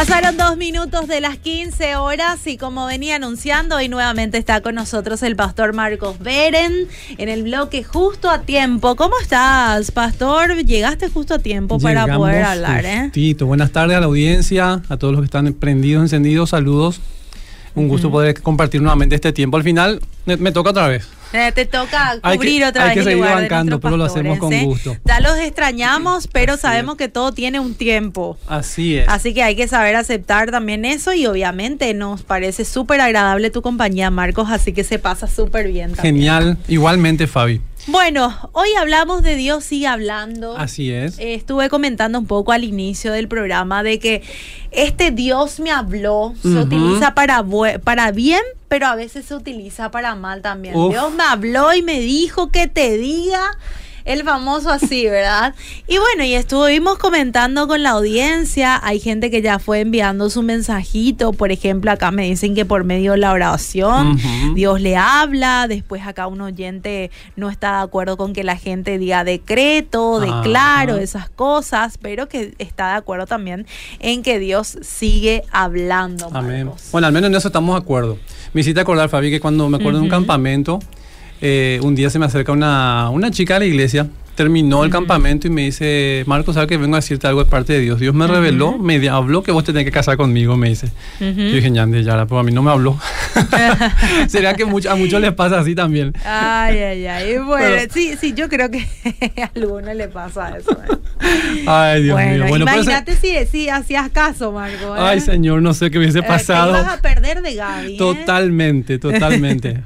Pasaron dos minutos de las 15 horas y como venía anunciando, hoy nuevamente está con nosotros el pastor Marcos Beren en el bloque justo a tiempo. ¿Cómo estás, pastor? Llegaste justo a tiempo para poder hablar, ¿eh? Buenas tardes a la audiencia, a todos los que están prendidos, encendidos, saludos. Un gusto poder compartir nuevamente este tiempo. Al final me toca otra vez. Eh, te toca cubrir otra vez. Hay que seguir bancando, pero lo hacemos con ¿eh? gusto. Ya los extrañamos, pero sabemos que todo tiene un tiempo. Así es. Así que hay que saber aceptar también eso y obviamente nos parece súper agradable tu compañía, Marcos, así que se pasa súper bien. Genial, igualmente, Fabi. Bueno, hoy hablamos de Dios sigue hablando. Así es. estuve comentando un poco al inicio del programa de que este Dios me habló, se utiliza para, para bien, pero a veces se utiliza para mal también. Dios me habló y me dijo que te diga el famoso así, ¿verdad? Y bueno, y estuvimos comentando con la audiencia, hay gente que ya fue enviando su mensajito, por ejemplo, acá me dicen que por medio de la oración Dios le habla, después acá un oyente no está de acuerdo con que la gente diga decreto, declaro, esas cosas, pero que está de acuerdo también en que Dios sigue hablando. Amén. Bueno, al menos en eso estamos de acuerdo. Me hiciste acordar, Fabi, que cuando me acuerdo de un campamento, eh, un día se me acerca una, una chica a la iglesia terminó el campamento y me dice, Marco, ¿sabes que vengo a decirte algo de parte de Dios? Dios me reveló, me habló que vos tenés que casar conmigo, me dice. Yo dije, ya, ya, pero a mí no me habló. Sería que a muchos les pasa así también. Ay, ay, ay. Bueno, sí, sí, yo creo que a algunos le pasa eso. ¿eh? Ay, Dios mío. Bueno, imagínate si, si, hacías caso, Marco. ¿eh? Ay, señor, no sé qué hubiese pasado. Te ibas a perder de Gaby. Totalmente, totalmente.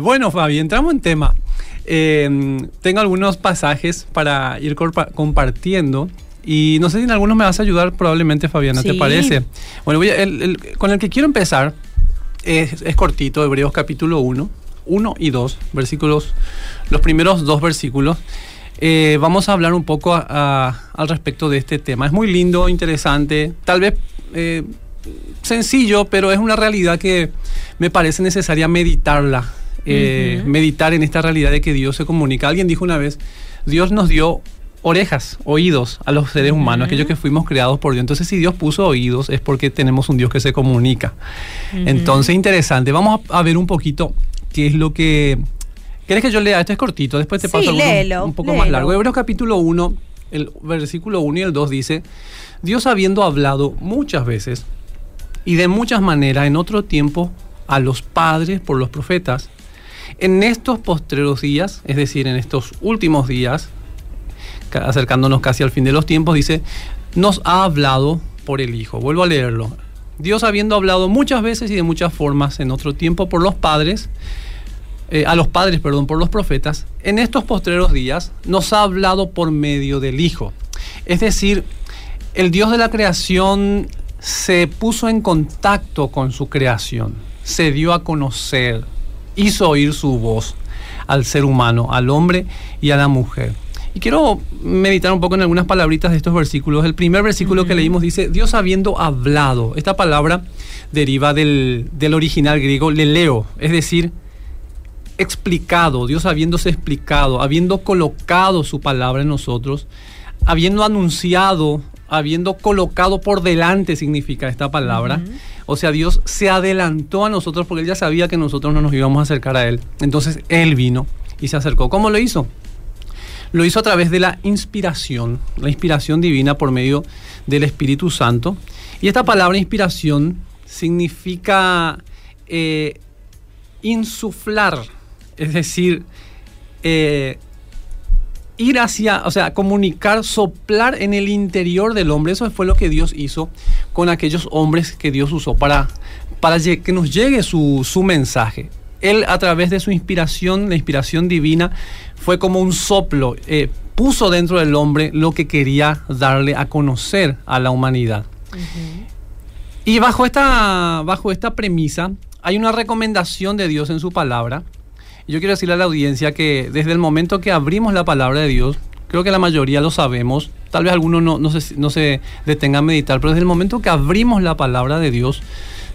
bueno, Fabi, entramos en tema. Eh, tengo algunos pasajes para ir compartiendo. Y no sé si en algunos me vas a ayudar, probablemente, Fabiana, ¿te parece? Bueno, con el que quiero empezar es, cortito, Hebreos capítulo 1, 1 y 2, versículos, los primeros dos versículos. Eh, vamos a hablar un poco al respecto de este tema. Es muy lindo, interesante, tal vez eh, sencillo, pero es una realidad que me parece necesaria meditarla eh, meditar en esta realidad de que Dios se comunica. Alguien dijo una vez, Dios nos dio orejas, oídos a los seres humanos, aquellos que fuimos creados por Dios. Entonces, si Dios puso oídos, es porque tenemos un Dios que se comunica. Entonces, interesante. Vamos a, ver un poquito qué es lo que... ¿Quieres que yo lea? Esto es cortito, después te paso un poco más largo. Hebreos capítulo 1, el versículo 1 y el 2 dice, Dios habiendo hablado muchas veces y de muchas maneras en otro tiempo a los padres por los profetas, en estos postreros días, es decir, en estos últimos días, acercándonos casi al fin de los tiempos, dice, nos ha hablado por el Hijo. Vuelvo a leerlo. Dios habiendo hablado muchas veces y de muchas formas en otro tiempo por los padres, eh, a los padres, perdón, por los profetas, en estos postreros días nos ha hablado por medio del Hijo. Es decir, el Dios de la creación se puso en contacto con su creación, se dio a conocer, hizo oír su voz al ser humano, al hombre y a la mujer. Y quiero meditar un poco en algunas palabritas de estos versículos. El primer versículo que leímos dice, Dios habiendo hablado. Esta palabra deriva del, del original griego leleo, es decir, explicado, Dios habiéndose explicado, habiendo colocado su palabra en nosotros, habiendo anunciado, habiendo colocado por delante significa esta palabra. O sea, Dios se adelantó a nosotros porque Él ya sabía que nosotros no nos íbamos a acercar a Él. Entonces Él vino y se acercó. ¿Cómo lo hizo? Lo hizo a través de la inspiración, la inspiración divina por medio del Espíritu Santo. Y esta palabra inspiración significa eh, insuflar, es decir, eh, ir hacia, o sea, comunicar, soplar en el interior del hombre. Eso fue lo que Dios hizo con aquellos hombres que Dios usó para, para que nos llegue su, mensaje. Él a través de su inspiración, la inspiración divina, fue como un soplo, eh, puso dentro del hombre lo que quería darle a conocer a la humanidad. Y bajo esta, bajo esta premisa hay una recomendación de Dios en su palabra. Yo quiero decirle a la audiencia que desde el momento que abrimos la palabra de Dios, creo que la mayoría lo sabemos, tal vez algunos no, se, no se detengan a meditar, pero desde el momento que abrimos la palabra de Dios,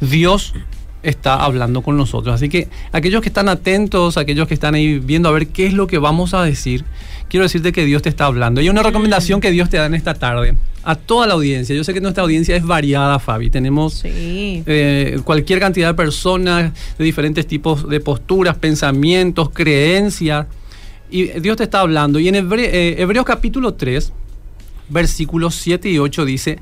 Dios está hablando con nosotros. Así que aquellos que están atentos, aquellos que están ahí viendo a ver qué es lo que vamos a decir, quiero decirte que Dios te está hablando. Y una recomendación que Dios te da en esta tarde a toda la audiencia. Yo sé que nuestra audiencia es variada, Fabi. Tenemos eh, cualquier cantidad de personas de diferentes tipos de posturas, pensamientos, creencias. Y Dios te está hablando. Y en eh, Hebreos capítulo 3, versículos 7 y 8 dice,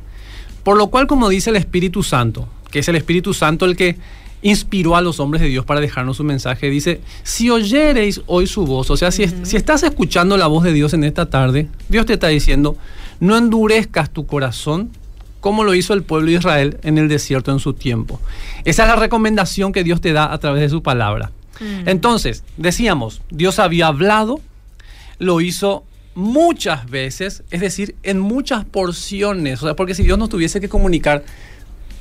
por lo cual como dice el Espíritu Santo, que es el Espíritu Santo el que inspiró a los hombres de Dios para dejarnos un mensaje. Dice, si oyereis hoy su voz, o sea, si, si, estás escuchando la voz de Dios en esta tarde, Dios te está diciendo, no endurezcas tu corazón como lo hizo el pueblo de Israel en el desierto en su tiempo. Esa es la recomendación que Dios te da a través de su palabra. Mm. Entonces, decíamos, Dios había hablado, lo hizo muchas veces, es decir, en muchas porciones, o sea, porque si Dios nos tuviese que comunicar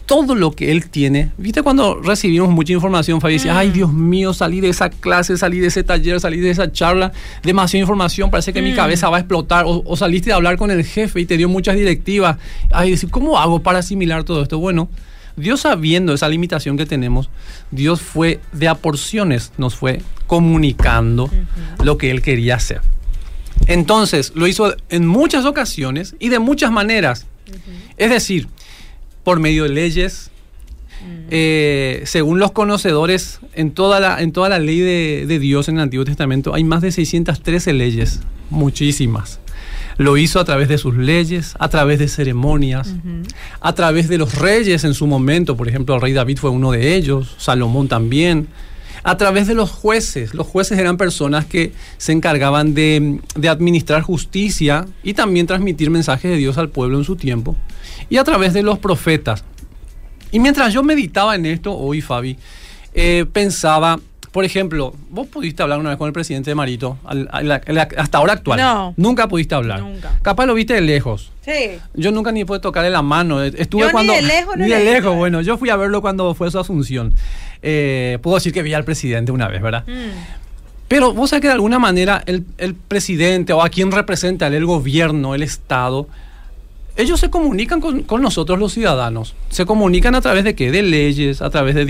todo lo que él tiene. ¿Viste cuando recibimos mucha información, Fabi? Dice, ay, mm. Dios mío, salí de esa clase, salí de ese taller, salí de esa charla, demasiada información, parece que mi mm. cabeza va a explotar. O, saliste a hablar con el jefe y te dio muchas directivas. Ay, decir, ¿cómo hago para asimilar todo esto? Bueno, Dios sabiendo esa limitación que tenemos, Dios fue de a porciones, nos fue comunicando lo que Él quería hacer. Entonces, lo hizo en muchas ocasiones y de muchas maneras. Es decir, por medio de leyes. Mm. Eh, según los conocedores, en toda la, en toda la ley de, Dios en el Antiguo Testamento hay más de 613 leyes, muchísimas. Lo hizo a través de sus leyes, a través de ceremonias, a través de los reyes en su momento. Por ejemplo, el rey David fue uno de ellos, Salomón también. A través de los jueces. Los jueces eran personas que se encargaban de, de administrar justicia y también transmitir mensajes de Dios al pueblo en su tiempo y a través de los profetas. Y mientras yo meditaba en esto hoy, Fabi, eh, pensaba, por ejemplo, vos pudiste hablar una vez con el presidente de Marito, hasta ahora actual. No. Nunca pudiste hablar. Nunca. Capaz lo viste de lejos. Sí. Yo nunca ni pude tocarle la mano. Estuve cuando. Ni de lejos, Ni de lejos, bueno. Yo fui a verlo cuando fue su asunción. Eh, puedo decir que vi al presidente una vez, ¿verdad? Mm. Pero vos sabés que de alguna manera el, el presidente o a quien representa el gobierno, el Estado, ellos se comunican con, nosotros los ciudadanos. Se comunican a través de qué? De leyes, a través de,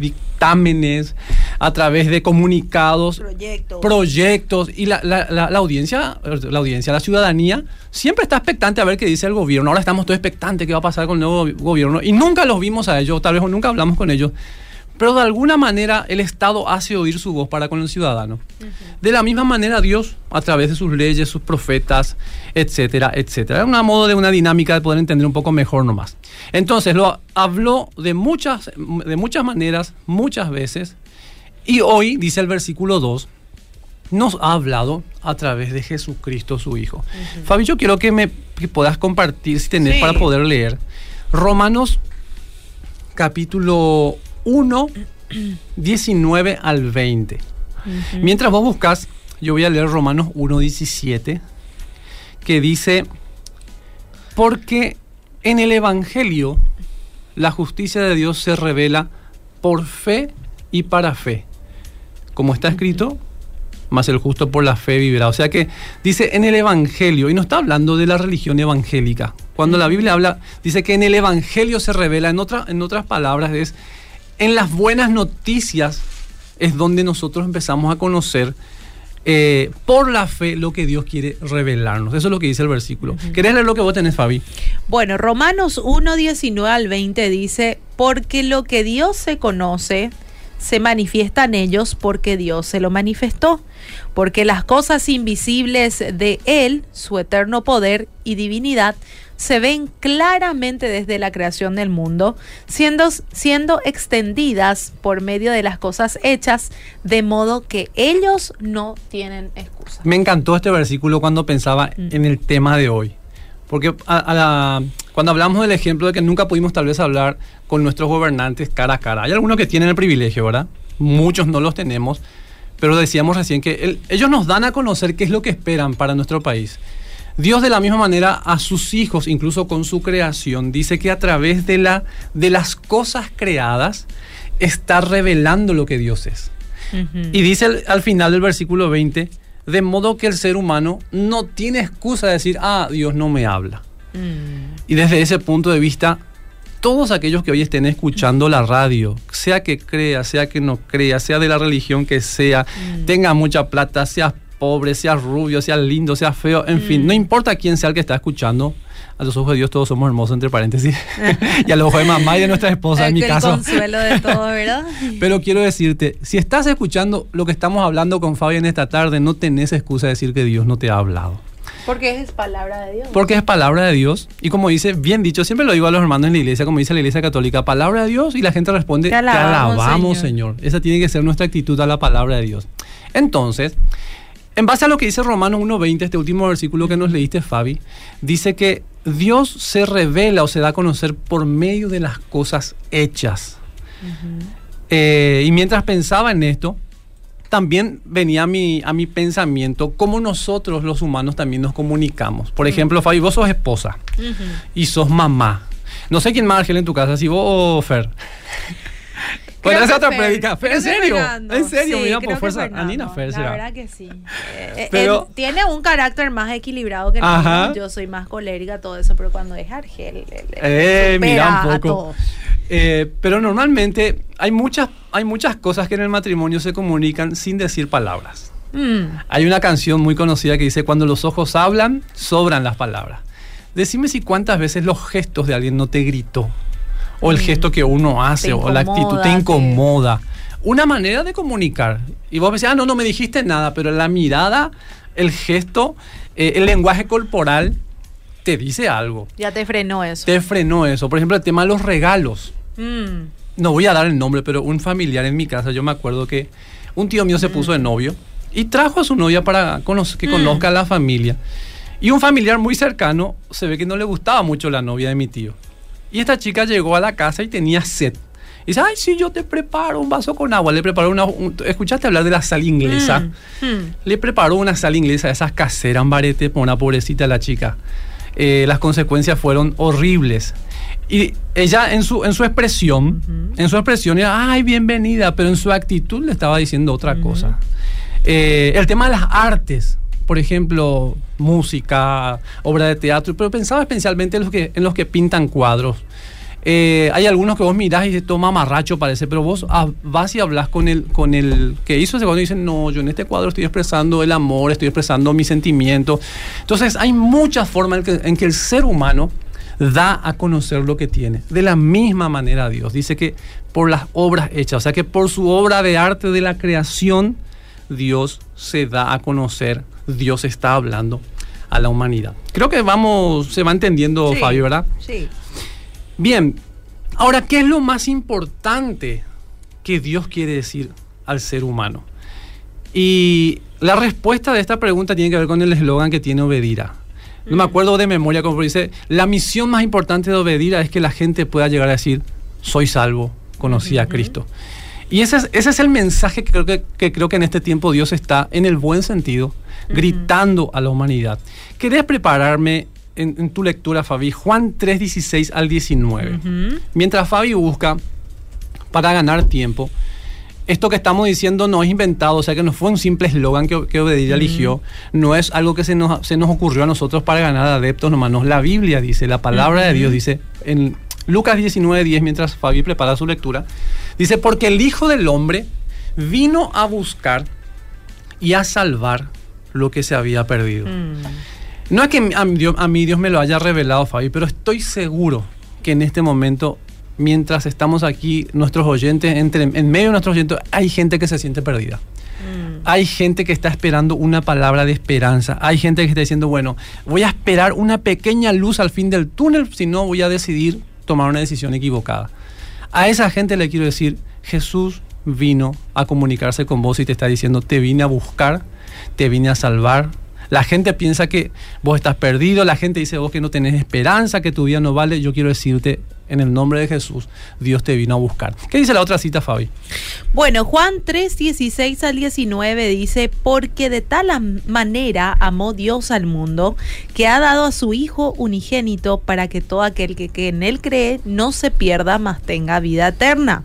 dictámenes, a través de comunicados, proyectos. proyectos. Y la, la, audiencia, la audiencia, la ciudadanía, siempre está expectante a ver qué dice el gobierno. Ahora estamos todos expectantes qué va a pasar con el nuevo gobierno. Y nunca los vimos a ellos, tal vez nunca hablamos con ellos pero de alguna manera el Estado hace oír su voz para con el ciudadano. De la misma manera Dios, a través de sus leyes, sus profetas, etcétera, etcétera. Es un modo de una dinámica de poder entender un poco mejor nomás. Entonces, lo habló de muchas, de muchas maneras, muchas veces, y hoy, dice el versículo 2, nos ha hablado a través de Jesucristo su Hijo. Fabi, yo quiero que me puedas compartir, si tenés para poder leer, Romanos capítulo 1, 19 al 20. Mientras vos buscas, yo voy a leer Romanos 1, 17, que dice, porque en el Evangelio la justicia de Dios se revela por fe y para fe. Como está escrito, más el justo por la fe vivirá. O sea que dice en el Evangelio, y no está hablando de la religión evangélica. Cuando la Biblia habla, dice que en el Evangelio se revela, en, otra, en otras palabras es en las buenas noticias es donde nosotros empezamos a conocer eh, por la fe lo que Dios quiere revelarnos. Eso es lo que dice el versículo. ¿Querés leer lo que vos tenés, Fabi? Bueno, Romanos 1, 19 al 20 dice, porque lo que Dios se conoce se manifiesta en ellos porque Dios se lo manifestó, porque las cosas invisibles de Él, su eterno poder y divinidad, se ven claramente desde la creación del mundo, siendo, siendo extendidas por medio de las cosas hechas, de modo que ellos no tienen excusa. Me encantó este versículo cuando pensaba mm. en el tema de hoy. Porque cuando hablamos del ejemplo de que nunca pudimos tal vez hablar con nuestros gobernantes cara a cara, hay algunos que tienen el privilegio, ¿verdad? Muchos no los tenemos, pero decíamos recién que ellos nos dan a conocer qué es lo que esperan para nuestro país. Dios de la misma manera a sus hijos, incluso con su creación, dice que a través de, la, de las cosas creadas está revelando lo que Dios es. Y dice al, al final del versículo 20, de modo que el ser humano no tiene excusa de decir, ah, Dios no me habla. Mm. Y desde ese punto de vista, todos aquellos que hoy estén escuchando la radio, sea que crea, sea que no crea, sea de la religión que sea, mm. tenga mucha plata, sea pobre, sea rubio, sea lindo, sea feo, en fin, no mm. importa quién sea el que está escuchando, a los ojos de Dios todos somos hermosos, entre paréntesis, y a los ojos de mamá y de nuestra esposa, en mi caso. consuelo de todo, ¿verdad? Pero quiero decirte, si estás escuchando lo que estamos hablando con Fabi en esta tarde, no tenés excusa de decir que Dios no te ha hablado. Porque es palabra de Dios. Porque es palabra de Dios. Y como dice, bien dicho, siempre lo digo a los hermanos en la iglesia, como dice la iglesia católica, palabra de Dios, y la gente responde, te alabamos, Señor. Esa tiene que ser nuestra actitud a la palabra de Dios. Entonces, en base a lo que dice Romanos 1.20, este último versículo que nos leíste, Fabi, dice que Dios se revela o se da a conocer por medio de las cosas hechas. Eh, y mientras pensaba en esto, también venía a mi, a mi pensamiento cómo nosotros los humanos también nos comunicamos. Por ejemplo, Fabi, vos sos esposa y sos mamá. No sé quién más, Ángel, en tu casa, si vos o Fer. Pues esa otra predica. ¿En serio? ¿En serio? Mira, por fuerza. Anina Fer será. La verdad que sí. Eh, pero, tiene un carácter más equilibrado que el Yo soy más colérica, todo eso, pero cuando es Argel, eh, mira un poco. Eh, pero normalmente hay muchas, hay muchas cosas que en el matrimonio se comunican sin decir palabras. Mm. Hay una canción muy conocida que dice, cuando los ojos hablan, sobran las palabras. Decime si cuántas veces los gestos de alguien no te gritó, o el gesto que uno hace, o la actitud te incomoda. Una manera de comunicar. Y vos decís, ah, no, no me dijiste nada, pero la mirada, el gesto, eh, el lenguaje corporal te dice algo. Ya te frenó eso. Te frenó eso. Por ejemplo, el tema de los regalos. Mm. No voy a dar el nombre, pero un familiar en mi casa, yo me acuerdo que un tío mío se mm. puso de novio y trajo a su novia para que mm. conozca a la familia. Y un familiar muy cercano se ve que no le gustaba mucho la novia de mi tío. Y esta chica llegó a la casa y tenía sed. Y dice, ay, sí, yo te preparo un vaso con agua. Le preparó una... ¿Escuchaste hablar de la sal inglesa? Le preparó una sal inglesa, esas caseras, barete, por una pobrecita la chica. Eh, las consecuencias fueron horribles. Y ella en su, en su expresión, en su expresión era, ay, bienvenida, pero en su actitud le estaba diciendo otra cosa. Eh, el tema de las artes, por ejemplo, música, obra de teatro, pero pensaba especialmente en los que, en los que pintan cuadros. Eh, hay algunos que vos mirás y se toma marracho parece, pero vos vas y hablas con el, con el que hizo ese cuadro y dicen, no, yo en este cuadro estoy expresando el amor, estoy expresando mis sentimientos. Entonces hay muchas formas en que el ser humano da a conocer lo que tiene. De la misma manera Dios dice que por las obras hechas, o sea que por su obra de arte de la creación, Dios se da a conocer, Dios está hablando a la humanidad. Creo que vamos, se va entendiendo, Fabio, ¿verdad? Sí. Bien, ahora, ¿qué es lo más importante que Dios quiere decir al ser humano? Y la respuesta de esta pregunta tiene que ver con el eslogan que tiene Obedira. No me acuerdo de memoria como dice, la misión más importante de Obedira es que la gente pueda llegar a decir, soy salvo, conocí a Cristo. Y ese es, ese es el mensaje que creo que, creo que en este tiempo Dios está, en el buen sentido, gritando a la humanidad. ¿Querés prepararme en, tu lectura, Fabi? Juan 3, 16 al 19. Mientras Fabi busca para ganar tiempo, esto que estamos diciendo no es inventado, o sea que no fue un simple eslogan que, que eligió, no es algo que se nos, se nos ocurrió a nosotros para ganar adeptos nomás, no, la Biblia dice, la palabra de Dios dice en Lucas 19, 10, mientras Fabi prepara su lectura, dice, porque el Hijo del Hombre vino a buscar y a salvar lo que se había perdido. Mm. No es que a, a mí Dios me lo haya revelado, Fabi, pero estoy seguro que en este momento mientras estamos aquí, nuestros oyentes, entre, en medio de nuestros oyentes, hay gente que se siente perdida. Mm. Hay gente que está esperando una palabra de esperanza. Hay gente que está diciendo, bueno, voy a esperar una pequeña luz al fin del túnel, si no voy a decidir tomar una decisión equivocada. A esa gente le quiero decir, Jesús vino a comunicarse con vos y te está diciendo, te vine a buscar, te vine a salvar, la gente piensa que vos estás perdido, la gente dice vos que no tenés esperanza, que tu vida no vale. Yo quiero decirte, En el nombre de Jesús, Dios te vino a buscar. ¿Qué dice la otra cita, Fabi? Bueno, Juan 3, 16 al 19 dice, porque de tal manera amó Dios al mundo, que ha dado a su Hijo unigénito para que todo aquel que, que en él cree no se pierda, mas tenga vida eterna.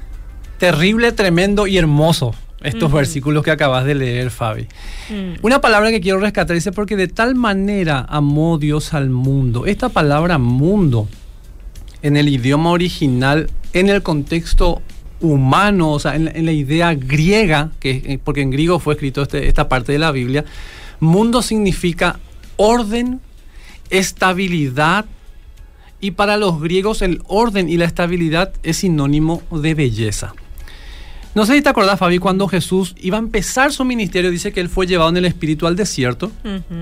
Terrible, tremendo y hermoso estos versículos que acabas de leer, Fabi. Mm. Una palabra que quiero rescatar dice, porque de tal manera amó Dios al mundo. Esta palabra mundo en el idioma original, en el contexto humano, o sea, en, la idea griega, que, eh, porque en griego fue escrito este, esta parte de la Biblia, mundo significa orden, estabilidad, y para los griegos el orden y la estabilidad es sinónimo de belleza. No sé si te acordás, Fabi, cuando Jesús iba a empezar su ministerio, dice que él fue llevado en el espíritu al desierto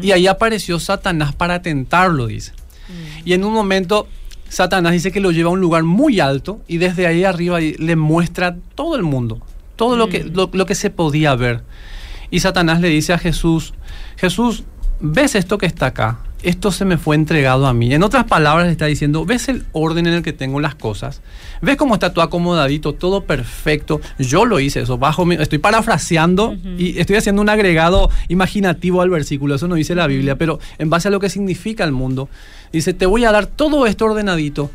y ahí apareció Satanás para tentarlo, dice. Mm. Y en un momento Satanás dice que lo lleva a un lugar muy alto y desde ahí arriba le muestra todo el mundo, todo lo, que, mm. lo, que se podía ver. Y Satanás le dice a Jesús, Jesús, ¿ves esto que está acá? Esto se me fue entregado a mí. En otras palabras le está diciendo, ¿ves el orden en el que tengo las cosas? ¿Ves cómo está todo acomodadito, todo perfecto? Yo lo hice eso, bajo mi, estoy parafraseando y estoy haciendo un agregado imaginativo al versículo, eso no dice la Biblia, pero en base a lo que significa el mundo. Dice, te voy a dar todo esto ordenadito,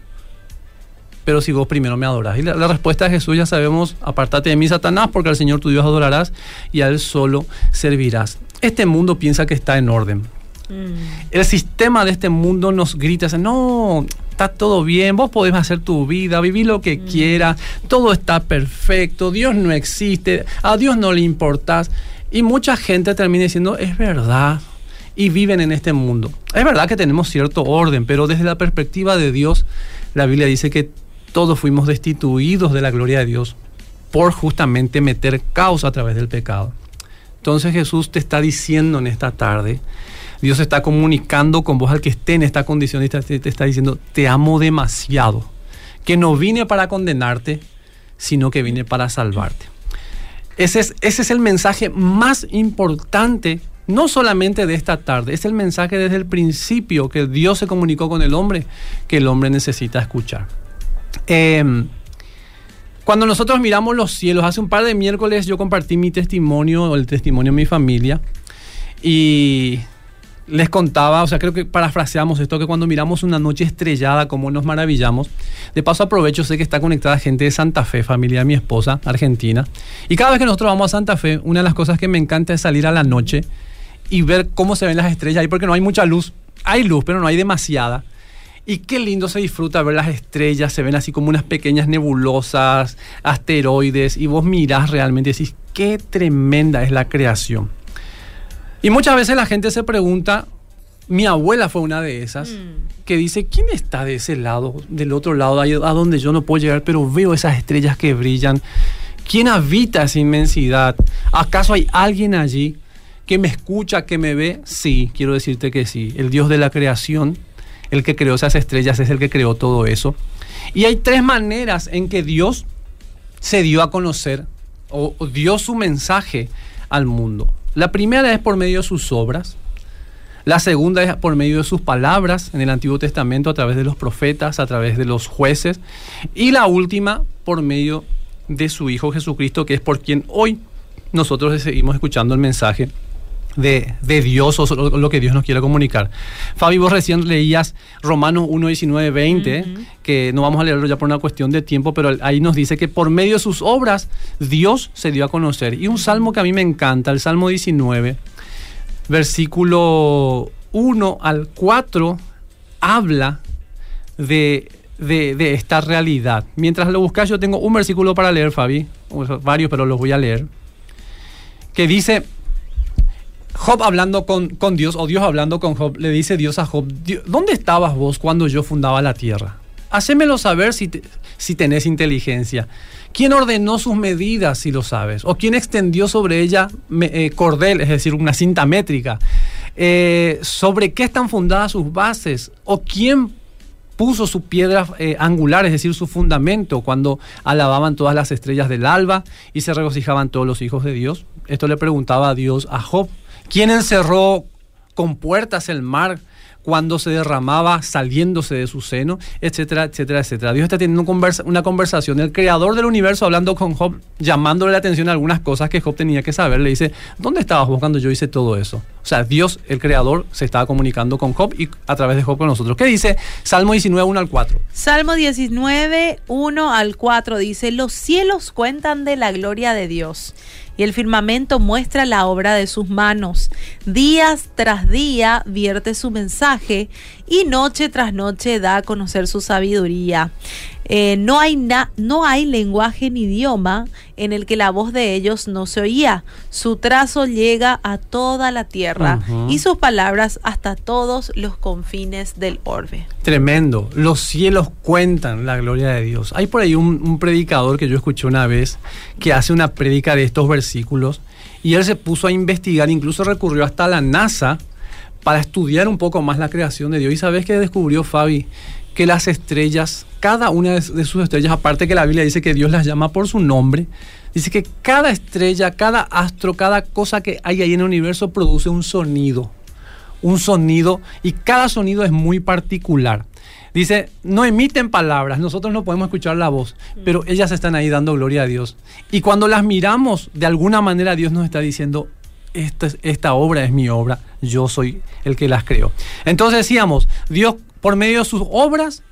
pero si vos primero me adoras. Y la, respuesta de Jesús ya sabemos, apártate de mí, Satanás, porque al Señor tu Dios adorarás y a Él solo servirás. Este mundo piensa que está en orden. Mm. El sistema de este mundo nos grita, no, está todo bien, vos podés hacer tu vida, vivir lo que mm. quieras, todo está perfecto, Dios no existe, a Dios no le importas. Y mucha gente termina diciendo, es verdad, y viven en este mundo. Es verdad que tenemos cierto orden, pero desde la perspectiva de Dios, la Biblia dice que todos fuimos destituidos de la gloria de Dios por justamente meter caos a través del pecado. Entonces Jesús te está diciendo en esta tarde, Dios está comunicando con vos al que esté en esta condición y te, está diciendo, te amo demasiado, que no vine para condenarte, sino que vine para salvarte. Ese es, ese es el mensaje más importante no solamente de esta tarde, es el mensaje desde el principio que Dios se comunicó con el hombre, que el hombre necesita escuchar. Em, cuando nosotros miramos los cielos, hace un par de miércoles yo compartí mi testimonio, el testimonio de mi familia, y les contaba, o sea, creo que parafraseamos esto, que cuando miramos una noche estrellada, como nos maravillamos. De paso aprovecho, sé que está conectada gente de Santa Fe, familia de mi esposa, argentina. Y cada vez que nosotros vamos a Santa Fe, una de las cosas que me encanta es salir a la noche y ver cómo se ven las estrellas ahí, porque no hay mucha luz. Hay luz, pero no hay demasiada. Y qué lindo se disfruta ver las estrellas, se ven así como unas pequeñas nebulosas, asteroides, y vos mirás realmente y decís, qué tremenda es la creación. Y muchas veces la gente se pregunta, mi abuela fue una de esas, mm. que dice, ¿quién está de ese lado, del otro lado, a donde yo no puedo llegar, pero veo esas estrellas que brillan? ¿Quién habita esa inmensidad? ¿Acaso hay alguien allí? que me escucha, que me ve, sí, quiero decirte que sí. El Dios de la creación, el que creó esas estrellas, es el que creó todo eso. Y hay tres maneras en que Dios se dio a conocer o, dio su mensaje al mundo. La primera es por medio de sus obras. La segunda es por medio de sus palabras en el Antiguo Testamento, a través de los profetas, a través de los jueces. Y la última, por medio de su Hijo Jesucristo, que es por quien hoy nosotros seguimos escuchando el mensaje de, Dios o lo, que Dios nos quiere comunicar. Fabi, vos recién leías Romanos 1, 19, 20, que no vamos a leerlo ya por una cuestión de tiempo, pero ahí nos dice que por medio de sus obras Dios se dio a conocer. Y un salmo que a mí me encanta, el Salmo 19, versículo 1 al 4, habla de, de, esta realidad. Mientras lo buscas, yo tengo un versículo para leer, Fabi, varios, pero los voy a leer, que dice, Job hablando con, con, Dios, o Dios hablando con Job, le dice Dios a Job, ¿dónde estabas vos cuando yo fundaba la tierra? hacémelo saber si, si tenés inteligencia. ¿Quién ordenó sus medidas, si lo sabes? ¿O quién extendió sobre ella eh, cordel, es decir, una cinta métrica? Eh, ¿Sobre qué están fundadas sus bases? ¿O quién puso su piedra eh, angular, es decir, su fundamento, cuando alababan todas las estrellas del alba y se regocijaban todos los hijos de Dios? Esto le preguntaba a Dios a Job. ¿Quién encerró con puertas el mar cuando se derramaba saliéndose de su seno, etcétera, etcétera, etcétera. Dios está teniendo una conversación, el creador del universo hablando con Job, llamándole la atención a algunas cosas que Job tenía que saber. Le dice, ¿dónde estabas vos cuando yo hice todo eso? O sea, Dios, el creador, se estaba comunicando con Job y a través de Job con nosotros. ¿Qué dice Salmo 19, 1 al 4? Salmo 19, 1 al 4 dice, los cielos cuentan de la gloria de Dios y el firmamento muestra la obra de sus manos. Días tras día vierte su mensaje y noche tras noche da a conocer su sabiduría. Eh, no, hay no hay lenguaje ni idioma en el que la voz de ellos no se oía. Su trazo llega a toda la tierra y sus palabras hasta todos los confines del orbe. Tremendo. Los cielos cuentan la gloria de Dios. Hay por ahí un, un predicador que yo escuché una vez que hace una prédica de estos versículos y él se puso a investigar, incluso recurrió hasta la NASA para estudiar un poco más la creación de Dios. ¿Y sabes qué descubrió Fabi? Que las estrellas, cada una de sus estrellas, aparte que la Biblia dice que Dios las llama por su nombre, dice que cada estrella, cada astro, cada cosa que hay ahí en el universo produce un sonido. Un sonido y cada sonido es muy particular. Dice, no emiten palabras, nosotros no podemos escuchar la voz, pero ellas están ahí dando gloria a Dios. Y cuando las miramos, de alguna manera Dios nos está diciendo, esta, esta obra es mi obra, yo soy el que las creo. Entonces decíamos, Dios por medio de sus obras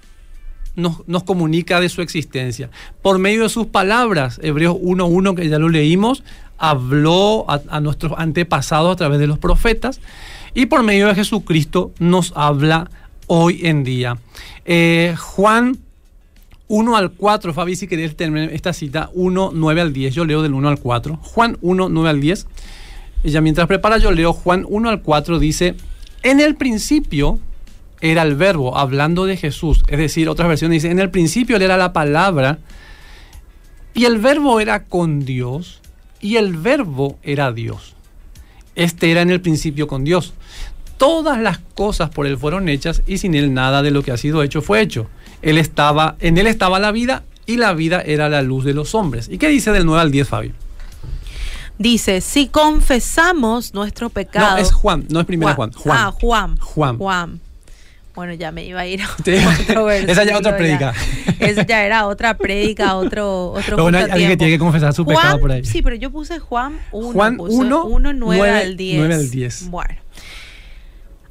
nos, nos, comunica de su existencia. Por medio de sus palabras, Hebreos 1.1, que ya lo leímos, habló a, nuestros antepasados a través de los profetas. Y por medio de Jesucristo nos habla hoy en día. Eh, Juan 1 al 4, Fabi, si querés terminar esta cita, 1, 9 al 10, yo leo del 1 al 4. Juan 1, 9 al 10. Ella mientras prepara yo leo Juan 1 al 4 dice, en el principio era el verbo, hablando de Jesús. Es decir, otras versiones dicen, en el principio él era la palabra y el verbo era con Dios y el verbo era Dios. Este era en el principio con Dios. Todas las cosas por él fueron hechas y sin él nada de lo que ha sido hecho fue hecho. Él estaba, en él estaba la vida y la vida era la luz de los hombres. ¿Y qué dice del 9 al 10, Fabio? Dice, si confesamos nuestro pecado. No, es Juan, no es primera Juan. Juan. Ah, Juan. Juan. Juan. Bueno, ya me iba a ir a otro Esa ya otra prédica. Esa ya era otra prédica, otro otro Pero bueno, hay alguien que tiene que confesar su pecado por ahí. Sí, pero yo puse Juan 1. Juan 1, 1 9, al 10. 9 al 10. Bueno.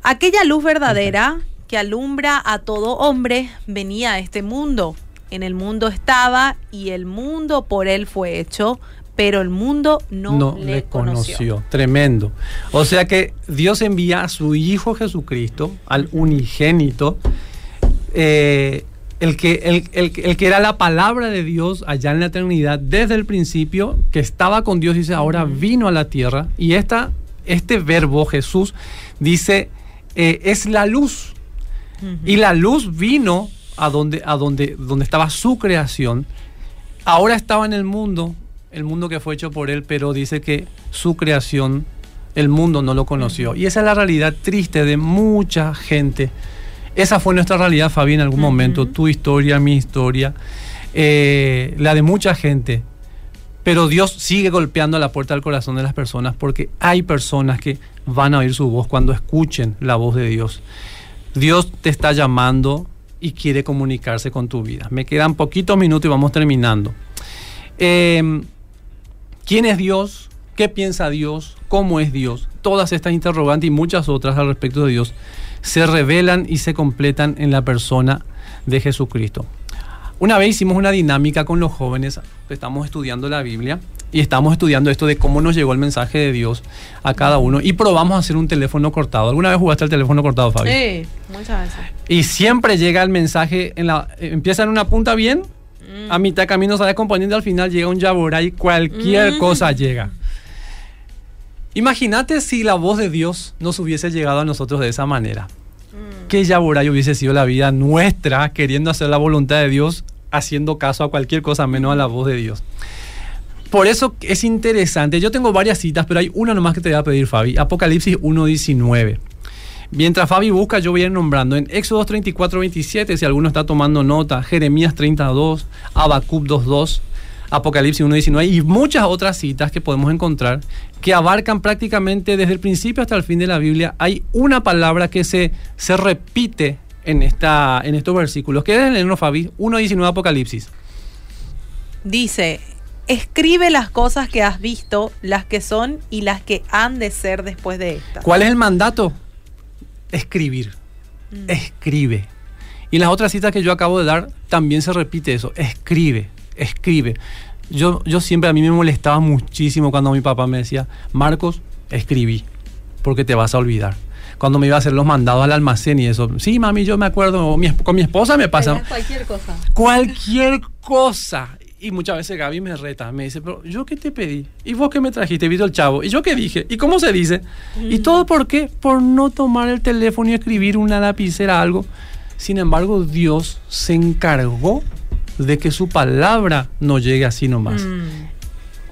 Aquella luz verdadera que alumbra a todo hombre venía a este mundo. En el mundo estaba y el mundo por él fue hecho, pero el mundo no, le, conoció. Tremendo. O sea que Dios envía a su Hijo Jesucristo, al unigénito, eh, el, que, el, que era la palabra de Dios allá en la eternidad desde el principio, que estaba con Dios, dice, ahora vino a la tierra. Y esta, este verbo, Jesús, dice, eh, es la luz. Y la luz vino a donde, a donde, donde estaba su creación. Ahora estaba en el mundo, el mundo que fue hecho por él, pero dice que su creación, el mundo no lo conoció. Y esa es la realidad triste de mucha gente. Esa fue nuestra realidad, Fabi, en algún momento. Tu historia, mi historia, eh, la de mucha gente. Pero Dios sigue golpeando a la puerta del corazón de las personas porque hay personas que van a oír su voz cuando escuchen la voz de Dios. Dios te está llamando y quiere comunicarse con tu vida. Me quedan poquitos minutos y vamos terminando. Eh, ¿Quién es Dios? ¿Qué piensa Dios? ¿Cómo es Dios? Todas estas interrogantes y muchas otras al respecto de Dios se revelan y se completan en la persona de Jesucristo. Una vez hicimos una dinámica con los jóvenes, estamos estudiando la Biblia y estamos estudiando esto de cómo nos llegó el mensaje de Dios a cada uno y probamos a hacer un teléfono cortado. ¿Alguna vez jugaste el teléfono cortado, Fabi? Sí, muchas veces. Y siempre llega el mensaje, en la, empieza en una punta bien a mitad de camino se va descomponiendo, al final llega un y cualquier mm. cosa llega. Imagínate si la voz de Dios nos hubiese llegado a nosotros de esa manera. ¿Qué Yaburay hubiese sido la vida nuestra queriendo hacer la voluntad de Dios, haciendo caso a cualquier cosa menos a la voz de Dios? Por eso es interesante. Yo tengo varias citas, pero hay una nomás que te voy a pedir, Fabi. Apocalipsis 1.19. Mientras Fabi busca, yo voy a ir nombrando en Éxodo 34, 27, si alguno está tomando nota, Jeremías 32, Habacuc 2.2, Apocalipsis 1.19 y muchas otras citas que podemos encontrar que abarcan prácticamente desde el principio hasta el fin de la Biblia. Hay una palabra que se, se repite en, esta, en estos versículos. ¿Qué es el Fabi? 1.19 Apocalipsis. Dice, escribe las cosas que has visto, las que son y las que han de ser después de estas. ¿Cuál es el mandato? Escribir. Mm. Escribe. Y en las otras citas que yo acabo de dar también se repite eso. Escribe escribe. Yo, yo siempre a mí me molestaba muchísimo cuando mi papá me decía, Marcos, escribí, porque te vas a olvidar. Cuando me iba a hacer los mandados al almacén y eso, sí, mami, yo me acuerdo, con mi esposa me pasa. Cualquier cosa. Cualquier cosa. Y muchas veces Gaby me reta, me dice, pero yo qué te pedí? ¿Y vos qué me trajiste? Vito el chavo. ¿Y yo qué dije? ¿Y cómo se dice? ¿Y mm. todo por qué? Por no tomar el teléfono y escribir una lapicera, algo. Sin embargo, Dios se encargó de que su palabra no llegue así nomás. Mm.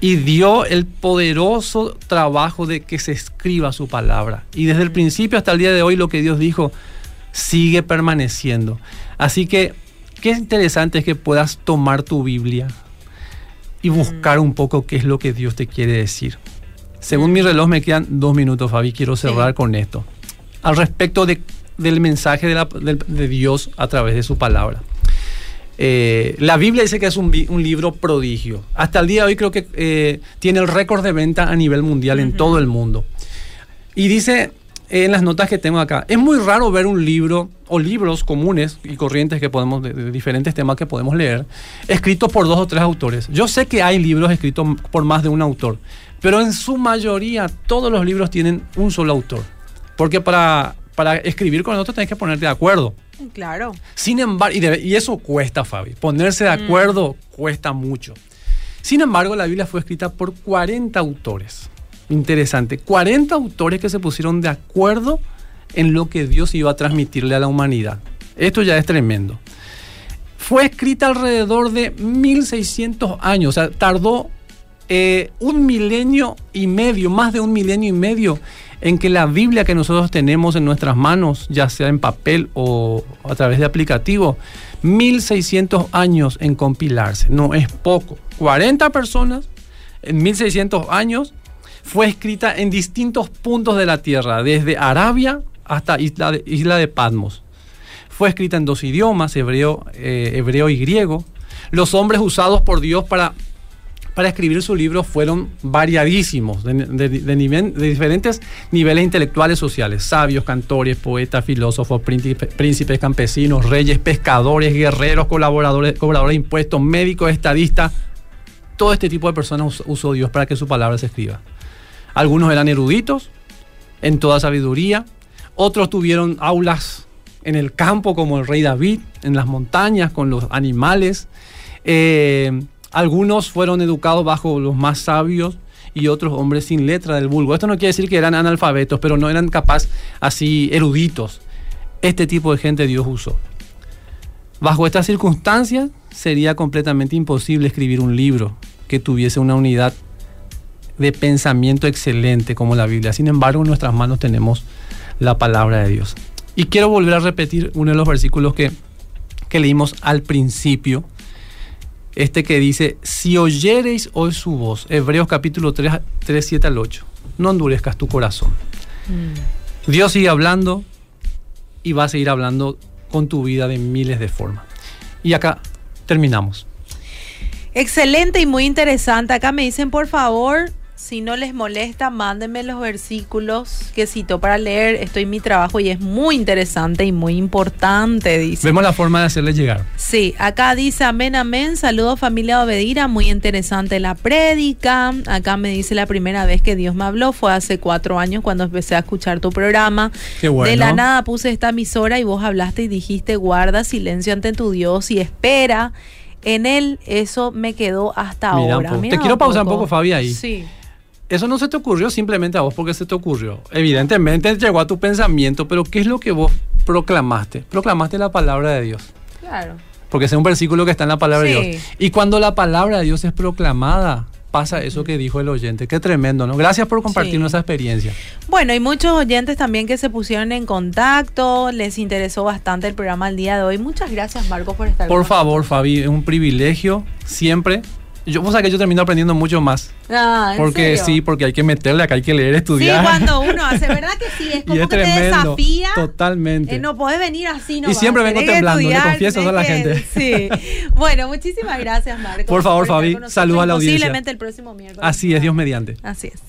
Y dio el poderoso trabajo de que se escriba su palabra. Y desde el principio hasta el día de hoy lo que Dios dijo sigue permaneciendo. Así que qué interesante es que puedas tomar tu Biblia y buscar mm. un poco qué es lo que Dios te quiere decir. Según mi reloj me quedan dos minutos, Fabi, quiero cerrar con esto. Al respecto del mensaje de Dios a través de su palabra. Eh, la Biblia dice que es un, libro prodigio. Hasta el día de hoy creo que eh, tiene el récord de venta a nivel mundial en todo el mundo. Y dice en las notas que tengo acá, es muy raro ver un libro o libros comunes y corrientes que podemos, de, diferentes temas que podemos leer, escritos por dos o tres autores. Yo sé que hay libros escritos por más de un autor, pero en su mayoría todos los libros tienen un solo autor. Porque para, para escribir con el otro tenés que ponerte de acuerdo. Claro. Sin embargo, y, eso cuesta, Fabi. Ponerse de mm. acuerdo cuesta mucho. Sin embargo, la Biblia fue escrita por 40 autores. Interesante. 40 autores que se pusieron de acuerdo en lo que Dios iba a transmitirle a la humanidad. Esto ya es tremendo. Fue escrita alrededor de 1600 años, o sea, tardó eh, un milenio y medio, más de un milenio y medio en que la Biblia que nosotros tenemos en nuestras manos, ya sea en papel o a través de aplicativo, 1600 años en compilarse. No es poco. 40 personas en 1600 años fue escrita en distintos puntos de la tierra, desde Arabia hasta Isla de, Isla de Patmos. Fue escrita en dos idiomas, hebreo, eh, hebreo y griego. Los hombres usados por Dios para para escribir su libro fueron variadísimos, de, diferentes niveles intelectuales sociales, sabios, cantores, poetas, filósofos, príncipes, campesinos, reyes, pescadores, guerreros, colaboradores, cobradores de impuestos, médicos, estadistas. Todo este tipo de personas usó Dios para que su palabra se escriba. Algunos eran eruditos, en toda sabiduría, otros tuvieron aulas en el campo como el rey David, en las montañas con los animales. Eh, algunos fueron educados bajo los más sabios y otros hombres sin letra del vulgo. Esto no quiere decir que eran analfabetos, pero no eran capaz así eruditos. Este tipo de gente Dios usó. Bajo estas circunstancias sería completamente imposible escribir un libro que tuviese una unidad de pensamiento excelente como la Biblia. Sin embargo, en nuestras manos tenemos la palabra de Dios. Y quiero volver a repetir uno de los versículos que, que leímos al principio este que dice, si oyereis hoy su voz, Hebreos capítulo 3, 3 7 al 8, no endurezcas tu corazón. Mm. Dios sigue hablando y va a seguir hablando con tu vida de miles de formas. Y acá terminamos. Excelente y muy interesante. Acá me dicen, por favor, si no les molesta, mándenme los versículos que cito para leer. Estoy en mi trabajo y es muy interesante y muy importante, dice. Vemos la forma de hacerles llegar. Sí, acá dice amén, amén. Saludos familia Obedira, muy interesante la prédica. Acá me dice la primera vez que Dios me habló fue hace cuatro años cuando empecé a escuchar tu programa. Qué bueno. De la nada puse esta emisora y vos hablaste y dijiste guarda silencio ante tu Dios y espera. En él eso me quedó hasta ahora. te quiero pausar un poco, Fabi, ahí. Sí eso no se te ocurrió simplemente a vos porque se te ocurrió. Evidentemente llegó a tu pensamiento, pero ¿qué es lo que vos proclamaste? Proclamaste la palabra de Dios. Claro. Porque es un versículo que está en la palabra Sí. de Dios. Y cuando la palabra de Dios es proclamada, pasa eso que dijo el oyente. Qué tremendo, ¿no? Gracias por compartirnos Sí. esa experiencia. Bueno, hay muchos oyentes también que se pusieron en contacto, les interesó bastante el programa el día de hoy. Muchas gracias, Marcos, por estar Por con favor, Fabi, es un privilegio siempre. Yo, vos sabés que yo termino aprendiendo mucho más. Ah, ¿en Porque serio? sí, porque hay que meterle acá, hay que leer, Sí, estudiar. cuando uno hace, ¿verdad que sí? Es y como es que te desafía. Totalmente. Eh, no podés venir así, no Y siempre vengo temblando, le confieso eso a la gente. Sí. Bueno, muchísimas gracias, Marcos. Por favor, Fabi, saluda a la y audiencia. Posiblemente el próximo miércoles. Así es, Dios mediante. Así es.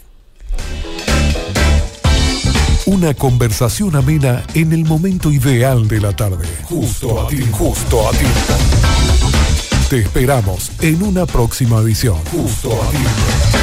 Una conversación amena en el momento ideal de la tarde. Justo a ti, justo a ti. Te esperamos en una próxima edición. Justo a.